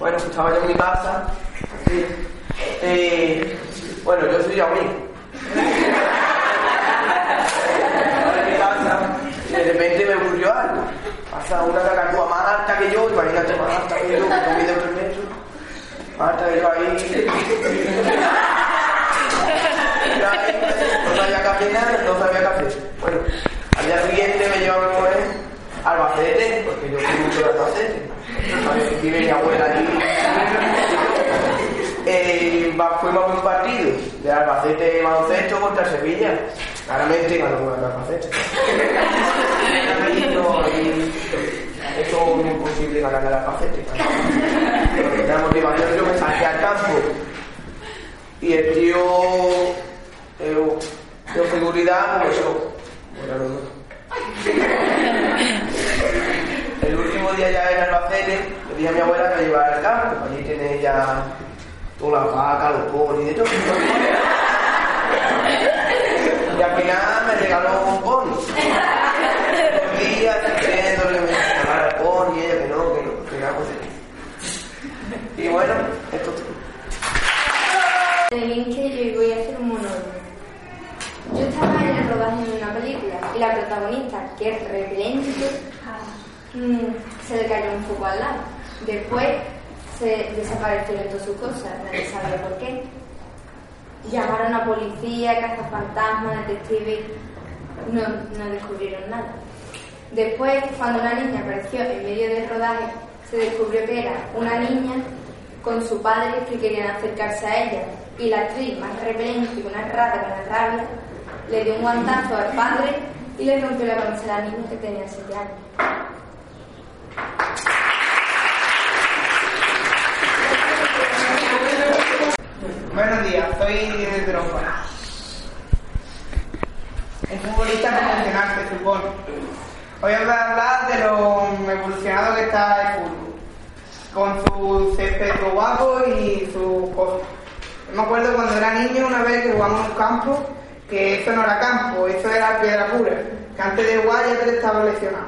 Bueno, pues estaba yo en mi casa. Eh, bueno, yo soy Yaomín. Estaba en mi casa y de repente me ocurrió algo. Pasa una cacatúa más alta que yo, imagínate más alta que yo, que no mide tres metros. Más alta que yo ahí. Yo ahí no sabía qué hacer, no sabía qué hacer. Bueno, al día siguiente me llevan a comer a Albacete, porque yo fui mucho de Albacete. Vive mi abuela allí. Eh, va- fuimos a un partido de Albacete baloncesto contra Sevilla. Claramente ganó el Albacete. Es imposible ganar el Albacete. La motivación yo me saqué al campo y el tío eh, de seguridad pues eso bueno, no, no. el último día ya en Albacete le dije a mi abuela que me llevara al campo allí tiene ya todas las vacas, los ponis y todo y al final me regaló un pony un día diciéndole me regalara el pony y ella que no, que no, que nada pues y bueno, esto es todo. Adivinen que yo voy a hacer un monólogo. Yo estaba en el rodaje de una película y la protagonista, que es repelente, mm, se le cayó un foco al lado. Después se desaparecieron todas sus cosas, nadie sabía por qué. Llamaron a policía, cazafantasmas, detectives, no, no descubrieron nada. Después, cuando una niña apareció en medio del rodaje, se descubrió que era una niña con su padre que querían acercarse a ella y la actriz, más repelente que una rata con la rabia, le dio un guantazo al padre y le rompió la cabeza a la niña que tenía 7 años. Buenos días, soy de Drogba. El futbolista profesional se supone. Hoy os voy a hablar de lo evolucionado que está el fútbol. Con su césped guapo y sus cosas. Me acuerdo cuando era niño una vez que jugamos en un campo, que eso no era campo, eso era piedra pura. Que antes de jugar ya te estaba lesionado.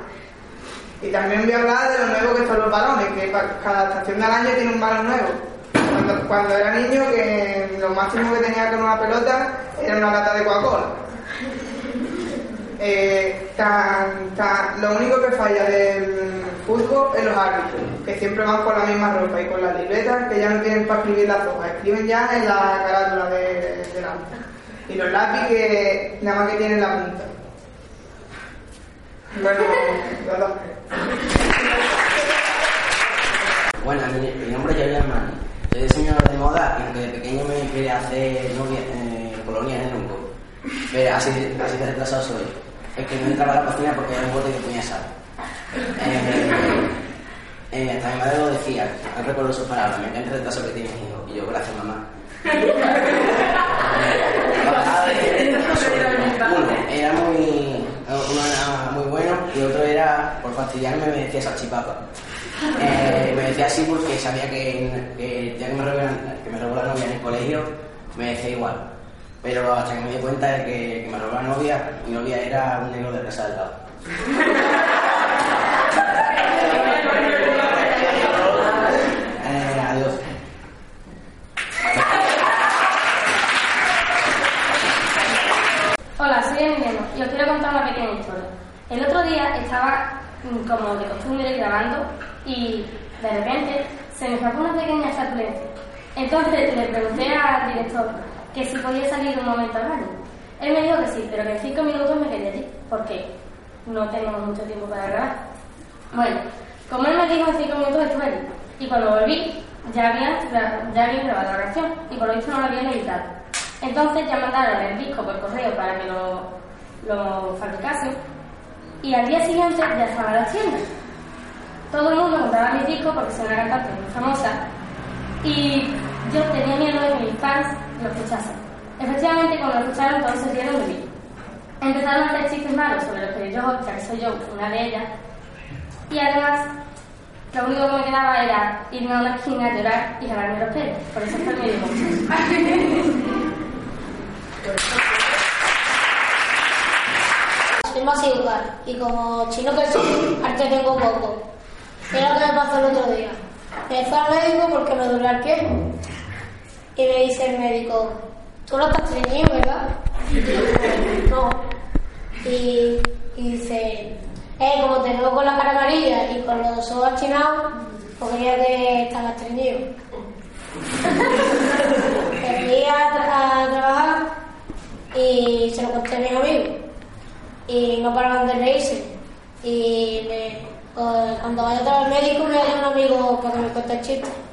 Y también voy a hablar de lo nuevo que son los balones, que cada estación del año tiene un balón nuevo. Cuando, era niño, que lo máximo que tenía con una pelota era una lata de Coca-Cola. Eh, lo único que falla del fútbol es los árbitros, que siempre van con la misma ropa y con las libretas que ya no tienen para escribir las hojas, escriben ya en la carátula de, de la Y los lápices que nada más que tienen la punta. Bueno, los dos. Bueno, mi, nombre es Javier Armani. Soy diseñador de moda y aunque de pequeño me quería hacer novia, eh, colonia en un poco. Pero así, así de retrasado soy. Es que no entraba a la cocina porque era un bote que ponía sal. Eh, eh, hasta mi madre lo decía, no recuerdo sus palabras, me encanta el retraso que tienes, hijo. Y yo, gracias, mamá. Uno, era muy, uno era muy bueno y otro era, por fastidiarme, me decía salchipapa. Eh, me decía así porque sabía que, ya que me, robó la, novia en el colegio, me decía igual. Pero hasta que me di cuenta de que, me robó la novia, mi novia era un negro de casa del lado. Eh. Hola, soy Emiliano y os quiero contar una pequeña historia. El otro día estaba, mm, como de costumbre, grabando y de repente se me escapó una pequeña flatulencia. Entonces le pregunté al director que si podía salir un momento al baño. Él me dijo que sí, pero que en cinco minutos me quedé allí, porque no tenemos mucho tiempo para grabar. Bueno, como él me dijo en cinco minutos estuve allí, y cuando volví ya había, ya había grabado la canción, y por lo visto no la habían editado. Entonces ya mandaron el disco por correo para que lo, lo fabricasen, y al día siguiente ya estaba la tienda. Todo el mundo compraba mi disco porque soy una cantante muy famosa, y yo tenía miedo de que mis fans lo escuchasen. Efectivamente, cuando lo escucharon, todos se rieron de mí. Empezaron a hacer chistes malos sobre los que yo, ya que soy yo una de ellas, y además, lo único que me quedaba era irme a una esquina a llorar y jalarme los pelos. Por eso fue el medio Soy más igual y como chino que soy, arte tengo poco. Mira lo que me pasó el otro día. Me fui al médico porque me duele el pie. Y me dice el médico, tú no estás estreñido, ¿verdad? Y yo, no. Y, dice, eh, como te veo con la cara amarilla y con los ojos achinados, pues creía que estaba estreñido. Me fui a, a trabajar y se lo conté a mis amigos. Y no paraban de reírse. Y cuando vaya otra vez al médico me voy a un amigo que me cuente el chiste.